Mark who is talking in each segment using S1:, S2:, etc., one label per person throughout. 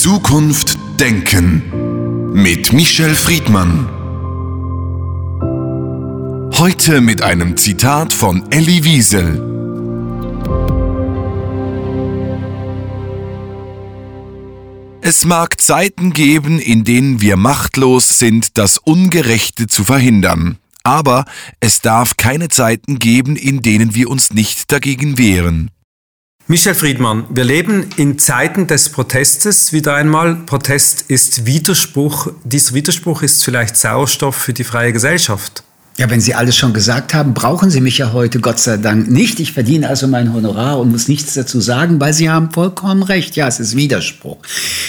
S1: Zukunft denken mit Michel Friedmann. Heute mit einem Zitat von Elie Wiesel. Es mag Zeiten geben, in denen wir machtlos sind, das Ungerechte zu verhindern. Aber es darf keine Zeiten geben, in denen wir uns nicht dagegen wehren.
S2: Michel Friedmann, wir leben in Zeiten des Protestes wieder einmal. Protest ist Widerspruch. Dieser Widerspruch ist vielleicht Sauerstoff für die freie Gesellschaft.
S3: Ja, wenn Sie alles schon gesagt haben, brauchen Sie mich ja heute Gott sei Dank nicht. Ich verdiene also mein Honorar und muss nichts dazu sagen, weil Sie haben vollkommen recht. Ja, es ist Widerspruch.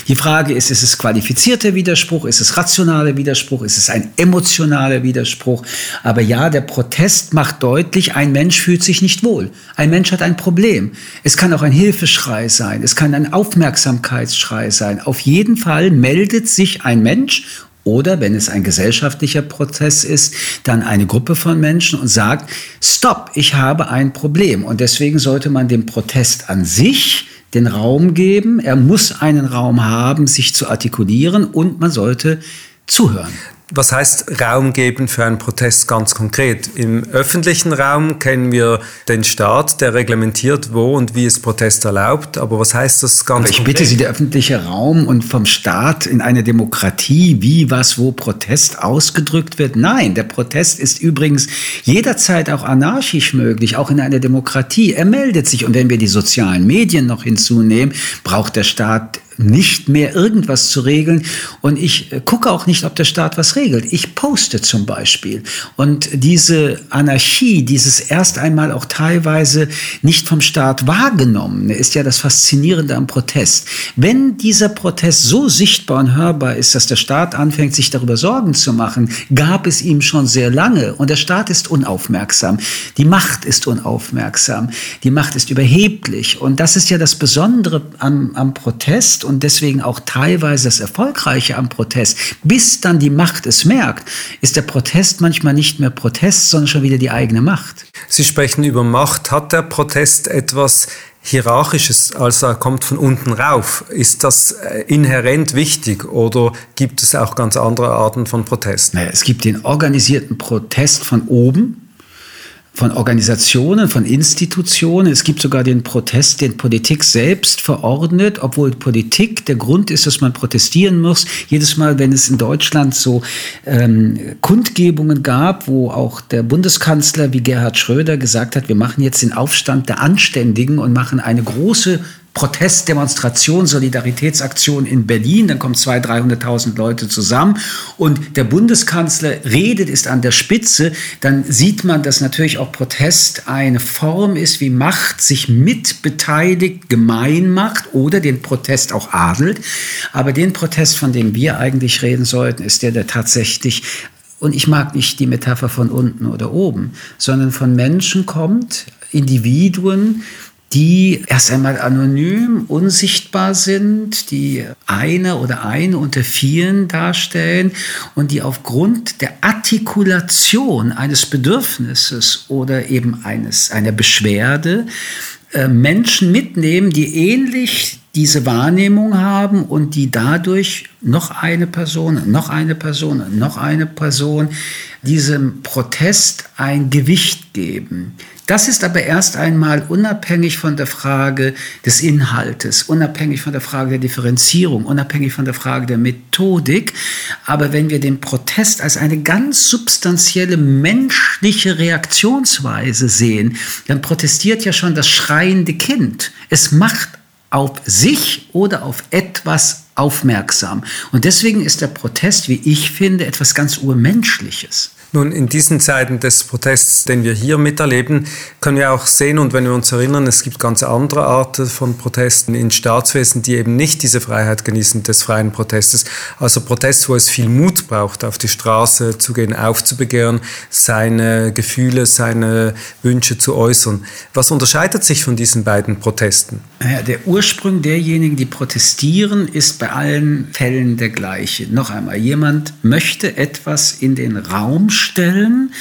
S3: Die Frage ist, ist es qualifizierter Widerspruch? Ist es rationaler Widerspruch? Ist es ein emotionaler Widerspruch? Aber ja, der Protest macht deutlich, ein Mensch fühlt sich nicht wohl. Ein Mensch hat ein Problem. Es kann auch ein Hilfeschrei sein. Es kann ein Aufmerksamkeitsschrei sein. Auf jeden Fall meldet sich ein Mensch oder wenn es ein gesellschaftlicher Prozess ist, dann eine Gruppe von Menschen und sagt, stopp, ich habe ein Problem. Und deswegen sollte man dem Protest an sich den Raum geben. Er muss einen Raum haben, sich zu artikulieren und man sollte zuhören.
S2: Was heißt Raum geben für einen Protest ganz konkret? Im öffentlichen Raum kennen wir den Staat, der reglementiert, wo und wie es Protest erlaubt. Aber was heißt das ganz
S3: Aber ich
S2: konkret?
S3: bitte Sie, der öffentliche Raum und vom Staat in einer Demokratie, wie, was, wo Protest ausgedrückt wird? Nein, der Protest ist übrigens jederzeit auch anarchisch möglich, auch in einer Demokratie. Er meldet sich. Und wenn wir die sozialen Medien noch hinzunehmen, braucht der Staat nicht mehr irgendwas zu regeln. Und ich äh, gucke auch nicht, ob der Staat was regelt. Ich poste zum Beispiel. Und diese Anarchie, dieses erst einmal auch teilweise nicht vom Staat wahrgenommene, ist ja das Faszinierende am Protest. Wenn dieser Protest so sichtbar und hörbar ist, dass der Staat anfängt, sich darüber Sorgen zu machen, gab es ihm schon sehr lange. Und der Staat ist unaufmerksam. Die Macht ist unaufmerksam. Die Macht ist überheblich. Und das ist ja das Besondere am, am Protest und deswegen auch teilweise das Erfolgreiche am Protest, bis dann die Macht es merkt, ist der Protest manchmal nicht mehr Protest, sondern schon wieder die eigene Macht.
S2: Sie sprechen über Macht. Hat der Protest etwas Hierarchisches, also er kommt von unten rauf. Ist das äh, inhärent wichtig oder gibt es auch ganz andere Arten von Protest?
S3: Naja, es gibt den organisierten Protest von oben, von Organisationen, von Institutionen. Es gibt sogar den Protest, den Politik selbst verordnet, obwohl Politik der Grund ist, dass man protestieren muss. Jedes Mal, wenn es in Deutschland so ähm, Kundgebungen gab, wo auch der Bundeskanzler wie Gerhard Schröder gesagt hat, wir machen jetzt den Aufstand der Anständigen und machen eine große Protestdemonstration, Solidaritätsaktion in Berlin. Dann kommen 200.000, 300.000 Leute zusammen und der Bundeskanzler redet, ist an der Spitze. Dann sieht man, dass natürlich auch Protest eine Form ist, wie Macht sich mitbeteiligt, gemein macht oder den Protest auch adelt. Aber den Protest, von dem wir eigentlich reden sollten, ist der, der tatsächlich und ich mag nicht die Metapher von unten oder oben, sondern von Menschen kommt, Individuen, die erst einmal anonym, unsichtbar sind, die eine oder eine unter vielen darstellen und die aufgrund der Artikulation eines Bedürfnisses oder eben eines, einer Beschwerde äh, Menschen mitnehmen, die ähnlich diese Wahrnehmung haben und die dadurch noch eine Person, noch eine Person, noch eine Person diesem Protest ein Gewicht geben. Das ist aber erst einmal unabhängig von der Frage des Inhaltes, unabhängig von der Frage der Differenzierung, unabhängig von der Frage der Methodik. Aber wenn wir den Protest als eine ganz substanzielle menschliche Reaktionsweise sehen, dann protestiert ja schon das schreiende Kind. Es macht auf sich oder auf etwas aufmerksam. Und deswegen ist der Protest, wie ich finde, etwas ganz Urmenschliches.
S2: Nun, in diesen Zeiten des Protests, den wir hier miterleben, können wir auch sehen und wenn wir uns erinnern, es gibt ganz andere Arten von Protesten in Staatswesen, die eben nicht diese Freiheit genießen des freien Protestes. Also Protest, wo es viel Mut braucht, auf die Straße zu gehen, aufzubegehren, seine Gefühle, seine Wünsche zu äußern. Was unterscheidet sich von diesen beiden Protesten?
S3: Ja, der Ursprung derjenigen, die protestieren, ist bei allen Fällen der gleiche. Noch einmal, jemand möchte etwas in den Raum stellen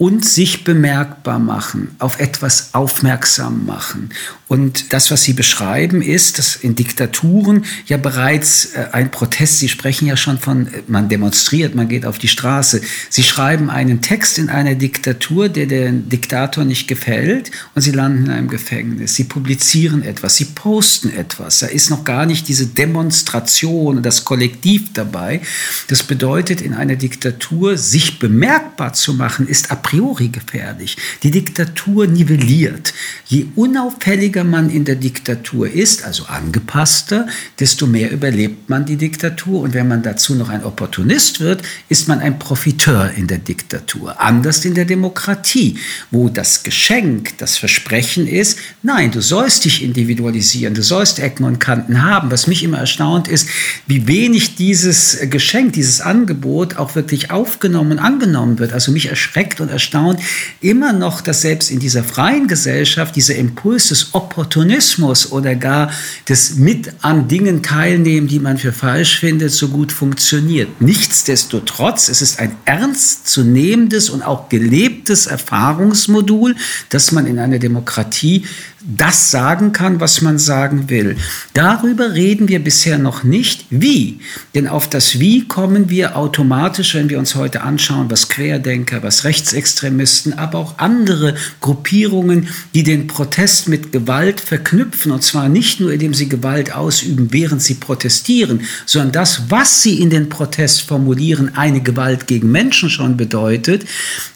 S3: und sich bemerkbar machen, auf etwas aufmerksam machen. Und das, was Sie beschreiben, ist, dass in Diktaturen ja bereits äh, ein Protest, Sie sprechen ja schon von, äh, man demonstriert, man geht auf die Straße. Sie schreiben einen Text in einer Diktatur, der dem Diktator nicht gefällt und Sie landen in einem Gefängnis. Sie publizieren etwas, Sie posten etwas. Da ist noch gar nicht diese Demonstration, das Kollektiv dabei. Das bedeutet, in einer Diktatur sich bemerkbar zu machen, ist ab priori gefährlich. Die Diktatur nivelliert. Je unauffälliger man in der Diktatur ist, also angepasster, desto mehr überlebt man die Diktatur. Und wenn man dazu noch ein Opportunist wird, ist man ein Profiteur in der Diktatur. Anders in der Demokratie, wo das Geschenk, das Versprechen ist, nein, du sollst dich individualisieren, du sollst Ecken und Kanten haben. Was mich immer erstaunt ist, wie wenig dieses Geschenk, dieses Angebot auch wirklich aufgenommen und angenommen wird. Also mich erschreckt und erstaunt erstaunt, immer noch, dass selbst in dieser freien Gesellschaft dieser Impuls des Opportunismus oder gar des mit an Dingen teilnehmen, die man für falsch findet, so gut funktioniert. Nichtsdestotrotz, es ist ein ernstzunehmendes und auch gelebtes Erfahrungsmodul, das man in einer Demokratie das sagen kann, was man sagen will. Darüber reden wir bisher noch nicht. Wie? Denn auf das Wie kommen wir automatisch, wenn wir uns heute anschauen, was Querdenker, was Rechtsextremisten, aber auch andere Gruppierungen, die den Protest mit Gewalt verknüpfen. Und zwar nicht nur, indem sie Gewalt ausüben, während sie protestieren, sondern das, was sie in den Protest formulieren, eine Gewalt gegen Menschen schon bedeutet.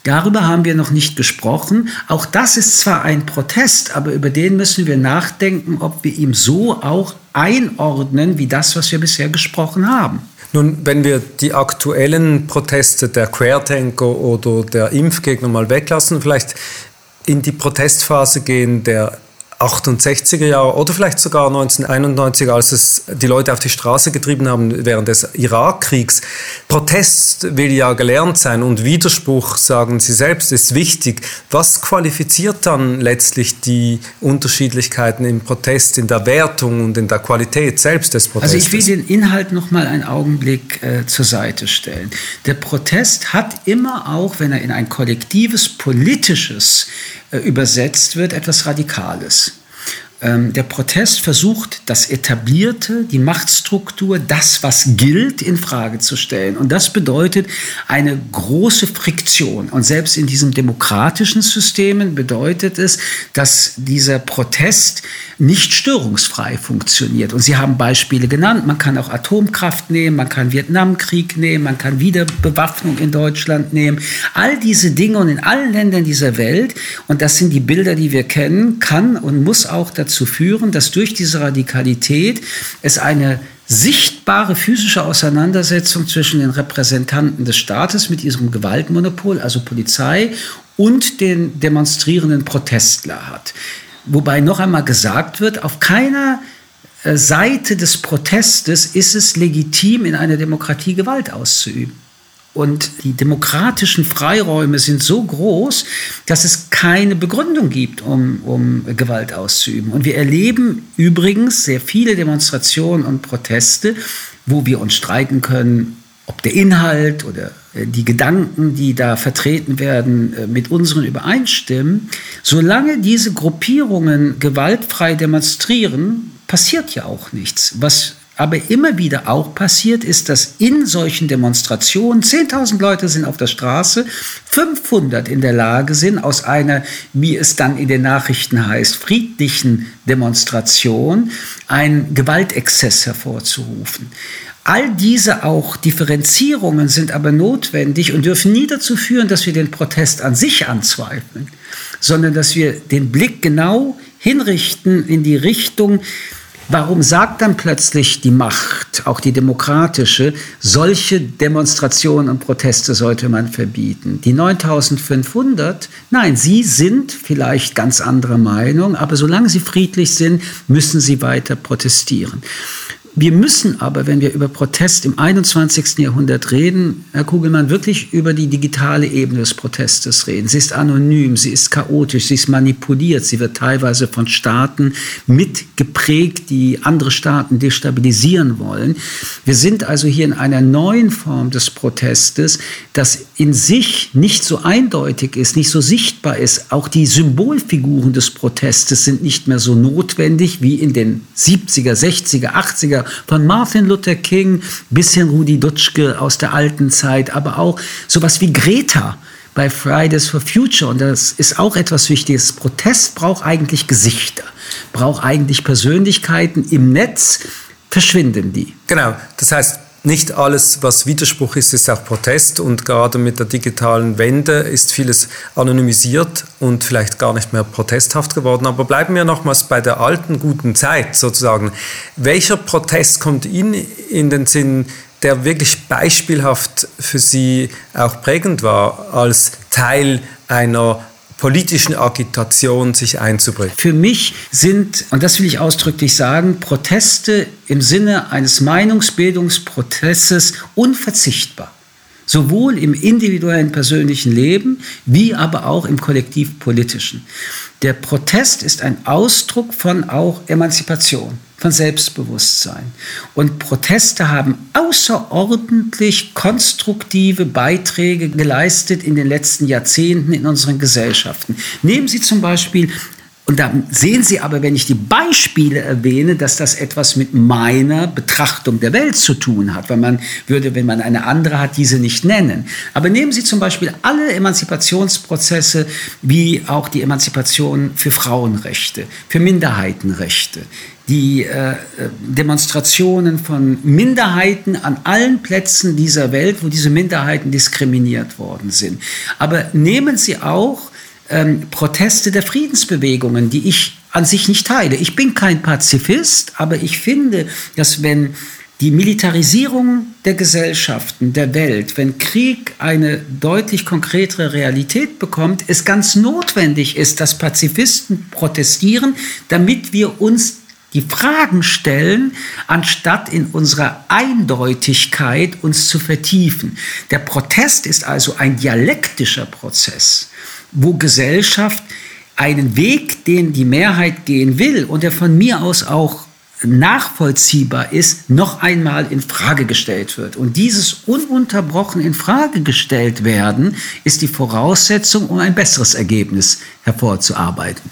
S3: Darüber haben wir noch nicht gesprochen. Auch das ist zwar ein Protest, aber über den müssen wir nachdenken, ob wir ihm so auch einordnen, wie das, was wir bisher gesprochen haben.
S2: Nun, wenn wir die aktuellen Proteste der Querdenker oder der Impfgegner mal weglassen, vielleicht in die Protestphase gehen der 68er Jahre oder vielleicht sogar 1991, als es die Leute auf die Straße getrieben haben während des Irakkriegs. Protest will ja gelernt sein und Widerspruch, sagen Sie selbst, ist wichtig. Was qualifiziert dann letztlich die Unterschiedlichkeiten im Protest, in der Wertung und in der Qualität selbst des Protestes?
S3: Also ich will den Inhalt noch mal einen Augenblick äh, zur Seite stellen. Der Protest hat immer auch, wenn er in ein kollektives politisches übersetzt wird, etwas Radikales. Ähm, der Protest versucht, das Etablierte, die Machtstruktur, das, was gilt, in Frage zu stellen. Und das bedeutet eine große Friktion. Und selbst in diesen demokratischen Systemen bedeutet es, dass dieser Protest nicht störungsfrei funktioniert. Und Sie haben Beispiele genannt. Man kann auch Atomkraft nehmen, man kann Vietnamkrieg nehmen, man kann Wiederbewaffnung in Deutschland nehmen. All diese Dinge und in allen Ländern dieser Welt, und das sind die Bilder, die wir kennen, kann und muss auch dazu dazu führen, dass durch diese Radikalität es eine sichtbare physische Auseinandersetzung zwischen den Repräsentanten des Staates mit ihrem Gewaltmonopol, also Polizei, und den demonstrierenden Protestler hat. Wobei noch einmal gesagt wird, auf keiner äh, Seite des Protestes ist es legitim, in einer Demokratie Gewalt auszuüben. Und die demokratischen Freiräume sind so groß, dass es keine Begründung gibt, um, um Gewalt auszuüben. Und wir erleben übrigens sehr viele Demonstrationen und Proteste, wo wir uns streiten können, ob der Inhalt oder äh, die Gedanken, die da vertreten werden, äh, mit unseren übereinstimmen. Solange diese Gruppierungen gewaltfrei demonstrieren, passiert ja auch nichts. Was aber immer wieder auch passiert ist, dass in solchen Demonstrationen 10.000 Leute sind auf der Straße, 500 in der Lage sind, aus einer, wie es dann in den Nachrichten heißt, friedlichen Demonstration einen Gewaltexzess hervorzurufen. All diese auch Differenzierungen sind aber notwendig und dürfen nie dazu führen, dass wir den Protest an sich anzweifeln, sondern dass wir den Blick genau hinrichten in die Richtung, Warum sagt dann plötzlich die Macht, auch die demokratische, solche Demonstrationen und Proteste sollte man verbieten? Die 9500, nein, sie sind vielleicht ganz anderer Meinung, aber solange sie friedlich sind, müssen sie weiter protestieren. Wir müssen aber, wenn wir über Protest im 21. Jahrhundert reden, Herr Kugelmann, wirklich über die digitale Ebene des Protestes reden. Sie ist anonym, sie ist chaotisch, sie ist manipuliert, sie wird teilweise von Staaten mitgeprägt, die andere Staaten destabilisieren wollen. Wir sind also hier in einer neuen Form des Protestes, das in sich nicht so eindeutig ist, nicht so sichtbar ist. Auch die Symbolfiguren des Protestes sind nicht mehr so notwendig wie in den 70er, 60er, 80er von Martin Luther King bis hin Rudi Dutschke aus der alten Zeit, aber auch sowas wie Greta bei Fridays for Future. Und das ist auch etwas Wichtiges. Protest braucht eigentlich Gesichter, braucht eigentlich Persönlichkeiten. Im Netz verschwinden die.
S2: Genau. Das heißt, nicht alles, was Widerspruch ist, ist auch Protest und gerade mit der digitalen Wende ist vieles anonymisiert und vielleicht gar nicht mehr protesthaft geworden. Aber bleiben wir nochmals bei der alten guten Zeit sozusagen. Welcher Protest kommt Ihnen in den Sinn, der wirklich beispielhaft für Sie auch prägend war als Teil einer politischen Agitation sich einzubringen?
S3: Für mich sind, und das will ich ausdrücklich sagen, Proteste im Sinne eines Meinungsbildungsprozesses unverzichtbar. Sowohl im individuellen persönlichen Leben wie aber auch im kollektivpolitischen. Der Protest ist ein Ausdruck von auch Emanzipation von Selbstbewusstsein. Und Proteste haben außerordentlich konstruktive Beiträge geleistet in den letzten Jahrzehnten in unseren Gesellschaften. Nehmen Sie zum Beispiel und da sehen Sie aber, wenn ich die Beispiele erwähne, dass das etwas mit meiner Betrachtung der Welt zu tun hat, weil man würde, wenn man eine andere hat, diese nicht nennen. Aber nehmen Sie zum Beispiel alle Emanzipationsprozesse, wie auch die Emanzipation für Frauenrechte, für Minderheitenrechte, die äh, Demonstrationen von Minderheiten an allen Plätzen dieser Welt, wo diese Minderheiten diskriminiert worden sind. Aber nehmen Sie auch ähm, Proteste der Friedensbewegungen, die ich an sich nicht teile. Ich bin kein Pazifist, aber ich finde, dass wenn die Militarisierung der Gesellschaften, der Welt, wenn Krieg eine deutlich konkretere Realität bekommt, es ganz notwendig ist, dass Pazifisten protestieren, damit wir uns die Fragen stellen, anstatt in unserer Eindeutigkeit uns zu vertiefen. Der Protest ist also ein dialektischer Prozess, wo Gesellschaft einen Weg, den die Mehrheit gehen will und der von mir aus auch nachvollziehbar ist, noch einmal in Frage gestellt wird. Und dieses ununterbrochen in Frage gestellt werden, ist die Voraussetzung, um ein besseres Ergebnis hervorzuarbeiten.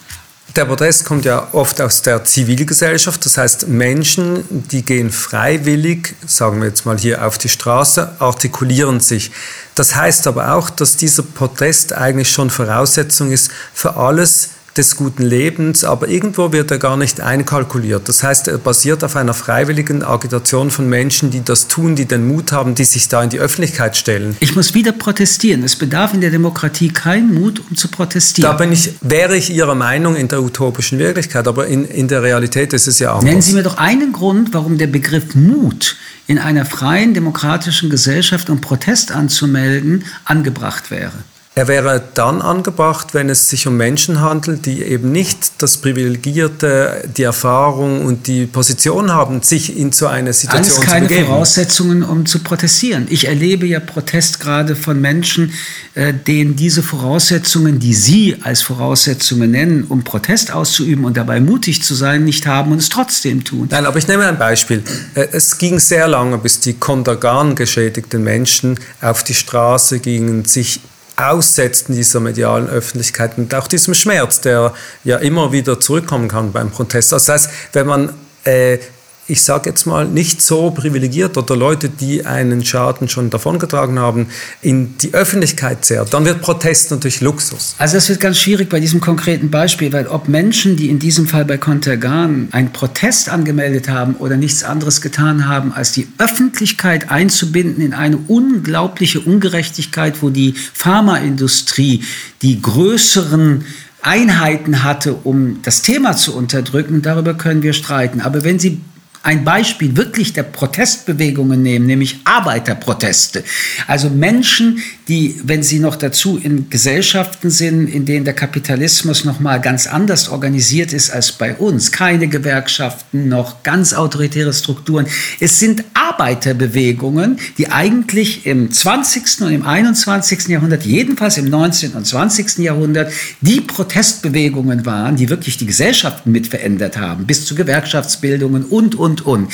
S2: Der Protest kommt ja oft aus der Zivilgesellschaft, das heißt Menschen, die gehen freiwillig, sagen wir jetzt mal hier auf die Straße, artikulieren sich. Das heißt aber auch, dass dieser Protest eigentlich schon Voraussetzung ist für alles, des guten Lebens, aber irgendwo wird er gar nicht einkalkuliert. Das heißt, er basiert auf einer freiwilligen Agitation von Menschen, die das tun, die den Mut haben, die sich da in die Öffentlichkeit stellen.
S3: Ich muss wieder protestieren. Es bedarf in der Demokratie keinen Mut, um zu protestieren.
S2: Da bin ich, wäre ich Ihrer Meinung in der utopischen Wirklichkeit, aber in, in der Realität ist es ja anders.
S3: Nennen Sie mir doch einen Grund, warum der Begriff Mut in einer freien demokratischen Gesellschaft, um Protest anzumelden, angebracht wäre.
S2: Er wäre dann angebracht, wenn es sich um Menschen handelt, die eben nicht das Privilegierte, die Erfahrung und die Position haben, sich in so eine Situation
S3: Alles keine
S2: zu begeben.
S3: Voraussetzungen, um zu protestieren. Ich erlebe ja Protest gerade von Menschen, äh, denen diese Voraussetzungen, die Sie als Voraussetzungen nennen, um Protest auszuüben und dabei mutig zu sein, nicht haben und es trotzdem tun.
S2: Nein, aber ich nehme ein Beispiel. Äh, es ging sehr lange, bis die Kontergan geschädigten Menschen auf die Straße gingen, sich Aussetzen dieser medialen Öffentlichkeit und auch diesem Schmerz, der ja immer wieder zurückkommen kann beim Protest. Das heißt, wenn man äh, ich sage jetzt mal, nicht so privilegiert oder Leute, die einen Schaden schon davongetragen haben, in die Öffentlichkeit zehrt, dann wird Protest natürlich Luxus.
S3: Also es wird ganz schwierig bei diesem konkreten Beispiel, weil ob Menschen, die in diesem Fall bei Contergan einen Protest angemeldet haben oder nichts anderes getan haben, als die Öffentlichkeit einzubinden in eine unglaubliche Ungerechtigkeit, wo die Pharmaindustrie die größeren Einheiten hatte, um das Thema zu unterdrücken, darüber können wir streiten. Aber wenn Sie ein Beispiel wirklich der Protestbewegungen nehmen, nämlich Arbeiterproteste. Also Menschen, die, wenn sie noch dazu in Gesellschaften sind, in denen der Kapitalismus noch mal ganz anders organisiert ist als bei uns, keine Gewerkschaften, noch ganz autoritäre Strukturen. Es sind Arbeiterbewegungen, die eigentlich im 20. und im 21. Jahrhundert, jedenfalls im 19. und 20. Jahrhundert, die Protestbewegungen waren, die wirklich die Gesellschaften mit verändert haben, bis zu Gewerkschaftsbildungen und, und, und.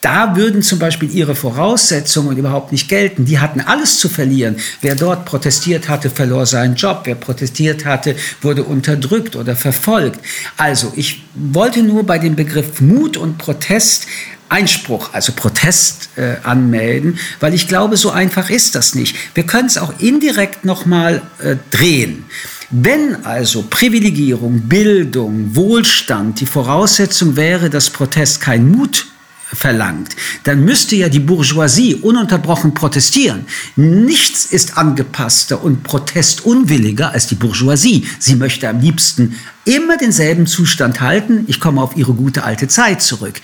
S3: Da würden zum Beispiel ihre Voraussetzungen überhaupt nicht gelten. Die hatten alles zu verlieren. Wer dort protestiert hatte, verlor seinen Job. Wer protestiert hatte, wurde unterdrückt oder verfolgt. Also ich wollte nur bei dem Begriff Mut und Protest Einspruch, also Protest äh, anmelden, weil ich glaube, so einfach ist das nicht. Wir können es auch indirekt nochmal äh, drehen. Wenn also Privilegierung, Bildung, Wohlstand die Voraussetzung wäre, dass Protest kein Mut verlangt, dann müsste ja die Bourgeoisie ununterbrochen protestieren. Nichts ist angepasster und protestunwilliger als die Bourgeoisie. Sie möchte am liebsten immer denselben Zustand halten. Ich komme auf ihre gute alte Zeit zurück.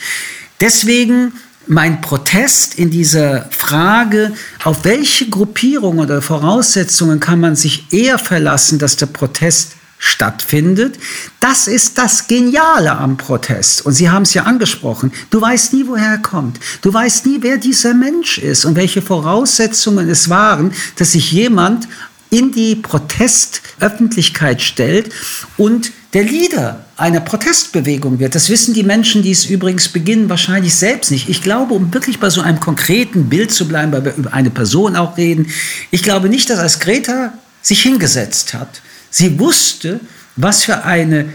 S3: Deswegen mein Protest in dieser Frage, auf welche Gruppierung oder Voraussetzungen kann man sich eher verlassen, dass der Protest stattfindet. Das ist das Geniale am Protest. Und Sie haben es ja angesprochen. Du weißt nie, woher er kommt. Du weißt nie, wer dieser Mensch ist und welche Voraussetzungen es waren, dass sich jemand in die Protestöffentlichkeit stellt und der Leader einer Protestbewegung wird. Das wissen die Menschen, die es übrigens beginnen, wahrscheinlich selbst nicht. Ich glaube, um wirklich bei so einem konkreten Bild zu bleiben, weil wir über eine Person auch reden, ich glaube nicht, dass als Greta sich hingesetzt hat, sie wusste, was für eine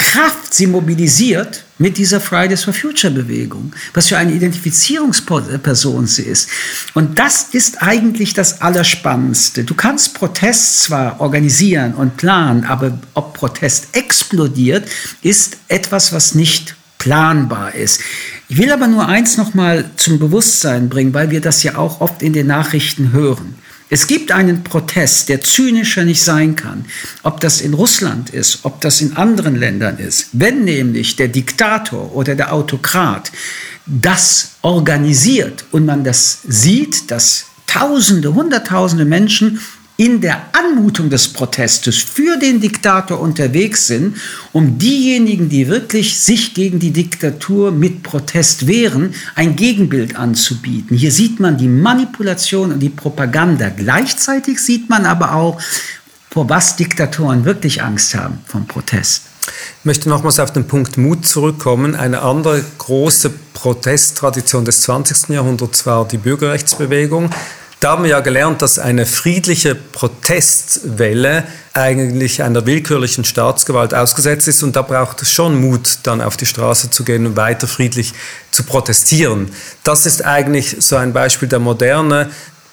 S3: Kraft sie mobilisiert mit dieser Fridays for Future Bewegung, was für eine Identifizierungsperson sie ist. Und das ist eigentlich das Allerspannendste. Du kannst Protest zwar organisieren und planen, aber ob Protest explodiert, ist etwas, was nicht planbar ist. Ich will aber nur eins noch mal zum Bewusstsein bringen, weil wir das ja auch oft in den Nachrichten hören. Es gibt einen Protest, der zynischer nicht sein kann, ob das in Russland ist, ob das in anderen Ländern ist. Wenn nämlich der Diktator oder der Autokrat das organisiert und man das sieht, dass Tausende, Hunderttausende Menschen in der Anmutung des Protestes für den Diktator unterwegs sind, um diejenigen, die wirklich sich gegen die Diktatur mit Protest wehren, ein Gegenbild anzubieten. Hier sieht man die Manipulation und die Propaganda. Gleichzeitig sieht man aber auch, vor was Diktatoren wirklich Angst haben vom Protest.
S2: Ich möchte nochmals auf den Punkt Mut zurückkommen. Eine andere große Protesttradition des 20. Jahrhunderts war die Bürgerrechtsbewegung. Da haben wir ja gelernt, dass eine friedliche Protestwelle eigentlich einer willkürlichen Staatsgewalt ausgesetzt ist und da braucht es schon Mut, dann auf die Straße zu gehen und weiter friedlich zu protestieren. Das ist eigentlich so ein Beispiel der Moderne,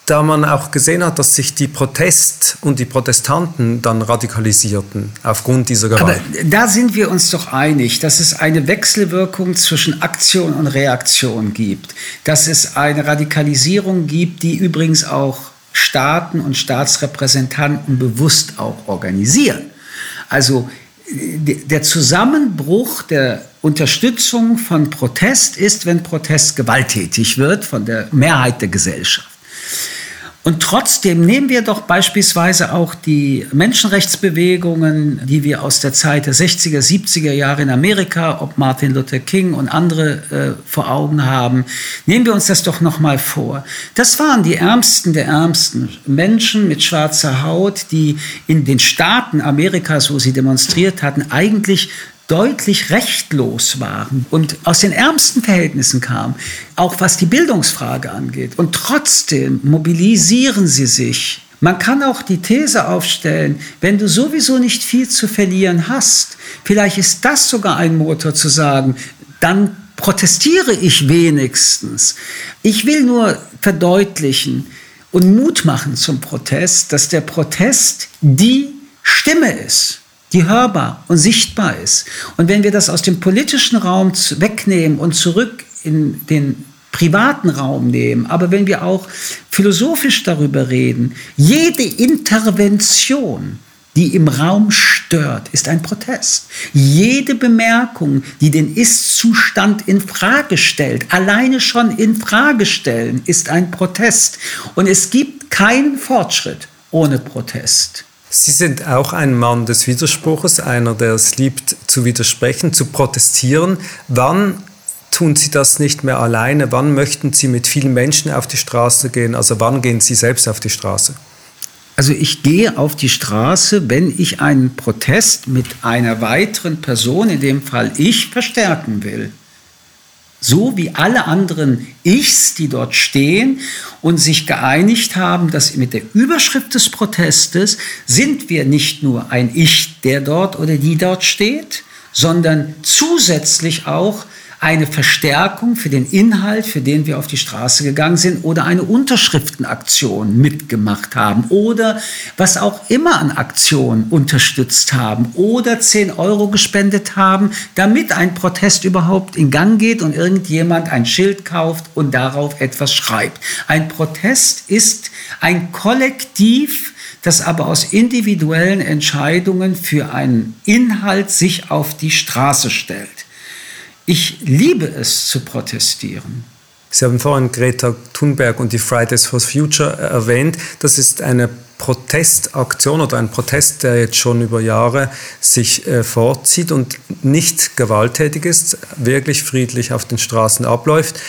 S2: da man auch gesehen hat, dass sich die Protest und die Protestanten dann radikalisierten aufgrund dieser Gewalt.
S3: Aber da sind wir uns doch einig, dass es eine Wechselwirkung zwischen Aktion und Reaktion gibt, dass es eine Radikalisierung gibt, die übrigens auch Staaten und Staatsrepräsentanten bewusst auch organisieren. Also der Zusammenbruch der Unterstützung von Protest ist, wenn Protest gewalttätig wird von der Mehrheit der Gesellschaft. Und trotzdem nehmen wir doch beispielsweise auch die Menschenrechtsbewegungen, die wir aus der Zeit der 60er, 70er Jahre in Amerika, ob Martin Luther King und andere äh, vor Augen haben. Nehmen wir uns das doch noch mal vor. Das waren die ärmsten der ärmsten Menschen mit schwarzer Haut, die in den Staaten Amerikas, wo sie demonstriert hatten, eigentlich deutlich rechtlos waren und aus den ärmsten Verhältnissen kamen, auch was die Bildungsfrage angeht. Und trotzdem mobilisieren sie sich. Man kann auch die These aufstellen, wenn du sowieso nicht viel zu verlieren hast, vielleicht ist das sogar ein Motor zu sagen, dann protestiere ich wenigstens. Ich will nur verdeutlichen und Mut machen zum Protest, dass der Protest die Stimme ist die hörbar und sichtbar ist. Und wenn wir das aus dem politischen Raum wegnehmen und zurück in den privaten Raum nehmen, aber wenn wir auch philosophisch darüber reden, jede Intervention, die im Raum stört, ist ein Protest. Jede Bemerkung, die den Ist-Zustand in Frage stellt, alleine schon in Frage stellen, ist ein Protest. Und es gibt keinen Fortschritt ohne Protest.
S2: Sie sind auch ein Mann des Widerspruches, einer, der es liebt, zu widersprechen, zu protestieren. Wann tun Sie das nicht mehr alleine? Wann möchten Sie mit vielen Menschen auf die Straße gehen? Also wann gehen Sie selbst auf die Straße?
S3: Also ich gehe auf die Straße, wenn ich einen Protest mit einer weiteren Person, in dem Fall ich, verstärken will. So wie alle anderen Ichs, die dort stehen und sich geeinigt haben, dass mit der Überschrift des Protestes sind wir nicht nur ein Ich, der dort oder die dort steht, sondern zusätzlich auch eine Verstärkung für den Inhalt, für den wir auf die Straße gegangen sind oder eine Unterschriftenaktion mitgemacht haben oder was auch immer an Aktionen unterstützt haben oder 10 Euro gespendet haben, damit ein Protest überhaupt in Gang geht und irgendjemand ein Schild kauft und darauf etwas schreibt. Ein Protest ist ein Kollektiv, das aber aus individuellen Entscheidungen für einen Inhalt sich auf die Straße stellt. Ich liebe es zu protestieren.
S2: Sie haben vorhin Greta Thunberg und die Fridays for Future erwähnt. Das ist eine Protestaktion oder ein Protest, der jetzt schon über Jahre sich äh, fortzieht und nicht gewalttätig ist, wirklich friedlich auf den Straßen abläuft.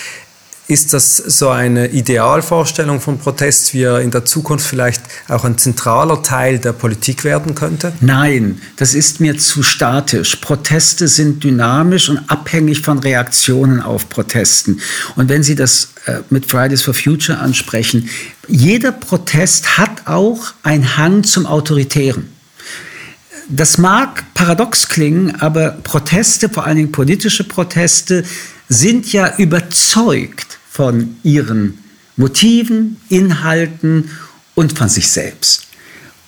S2: Ist das so eine Idealvorstellung von Protest, wie er in der Zukunft vielleicht auch ein zentraler Teil der Politik werden könnte?
S3: Nein, das ist mir zu statisch. Proteste sind dynamisch und abhängig von Reaktionen auf Protesten. Und wenn Sie das äh, mit Fridays for Future ansprechen, jeder Protest hat auch einen Hang zum Autoritären. Das mag paradox klingen, aber Proteste, vor allen Dingen politische Proteste, sind ja überzeugt von ihren Motiven, Inhalten und von sich selbst.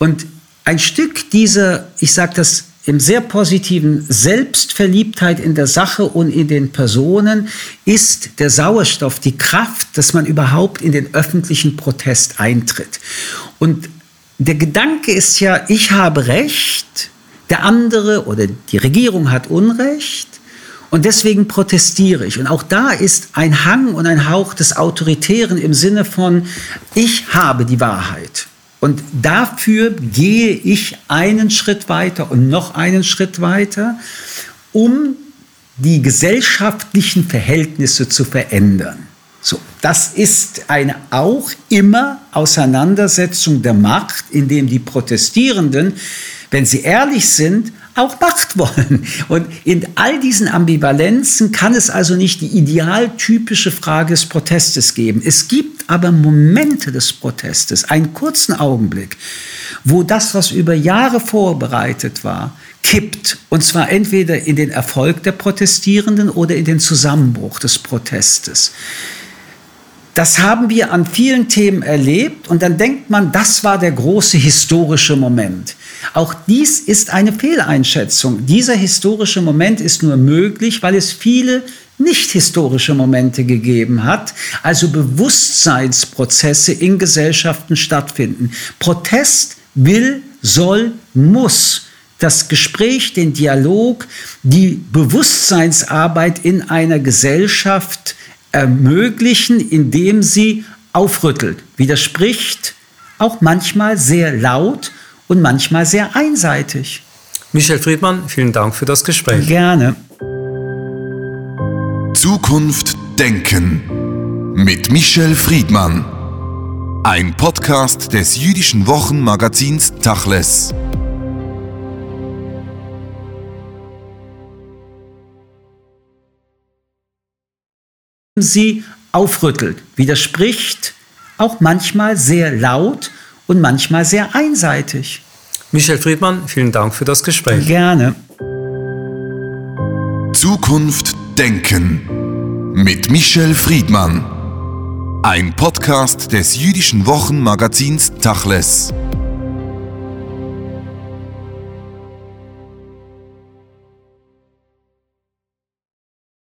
S3: Und ein Stück dieser, ich sage das im sehr positiven Selbstverliebtheit in der Sache und in den Personen ist der Sauerstoff, die Kraft, dass man überhaupt in den öffentlichen Protest eintritt. Und der Gedanke ist ja, ich habe Recht, der andere oder die Regierung hat Unrecht und deswegen protestiere ich. Und auch da ist ein Hang und ein Hauch des Autoritären im Sinne von, ich habe die Wahrheit. Und dafür gehe ich einen Schritt weiter und noch einen Schritt weiter, um die gesellschaftlichen Verhältnisse zu verändern. So, das ist eine auch immer Auseinandersetzung der Macht, indem die Protestierenden, wenn sie ehrlich sind, auch Macht wollen. Und in all diesen Ambivalenzen kann es also nicht die idealtypische Frage des Protestes geben. Es gibt aber Momente des Protestes, einen kurzen Augenblick, wo das, was über Jahre vorbereitet war, kippt. Und zwar entweder in den Erfolg der Protestierenden oder in den Zusammenbruch des Protestes. Das haben wir an vielen Themen erlebt und dann denkt man, das war der große historische Moment. Auch dies ist eine Fehleinschätzung. Dieser historische Moment ist nur möglich, weil es viele nicht historische Momente gegeben hat, also Bewusstseinsprozesse in Gesellschaften stattfinden. Protest will, soll, muss das Gespräch, den Dialog, die Bewusstseinsarbeit in einer Gesellschaft ermöglichen, indem sie aufrüttelt, widerspricht, auch manchmal sehr laut und manchmal sehr einseitig.
S2: Michel Friedmann, vielen Dank für das Gespräch.
S3: Gerne.
S1: Zukunft Denken mit Michel Friedmann. Ein Podcast des jüdischen Wochenmagazins Tachles.
S3: Sie aufrüttelt, widerspricht, auch manchmal sehr laut und manchmal sehr einseitig.
S2: Michel Friedmann, vielen Dank für das Gespräch.
S3: Gerne.
S1: Zukunft Denken mit Michel Friedmann. Ein Podcast des jüdischen Wochenmagazins Tachles.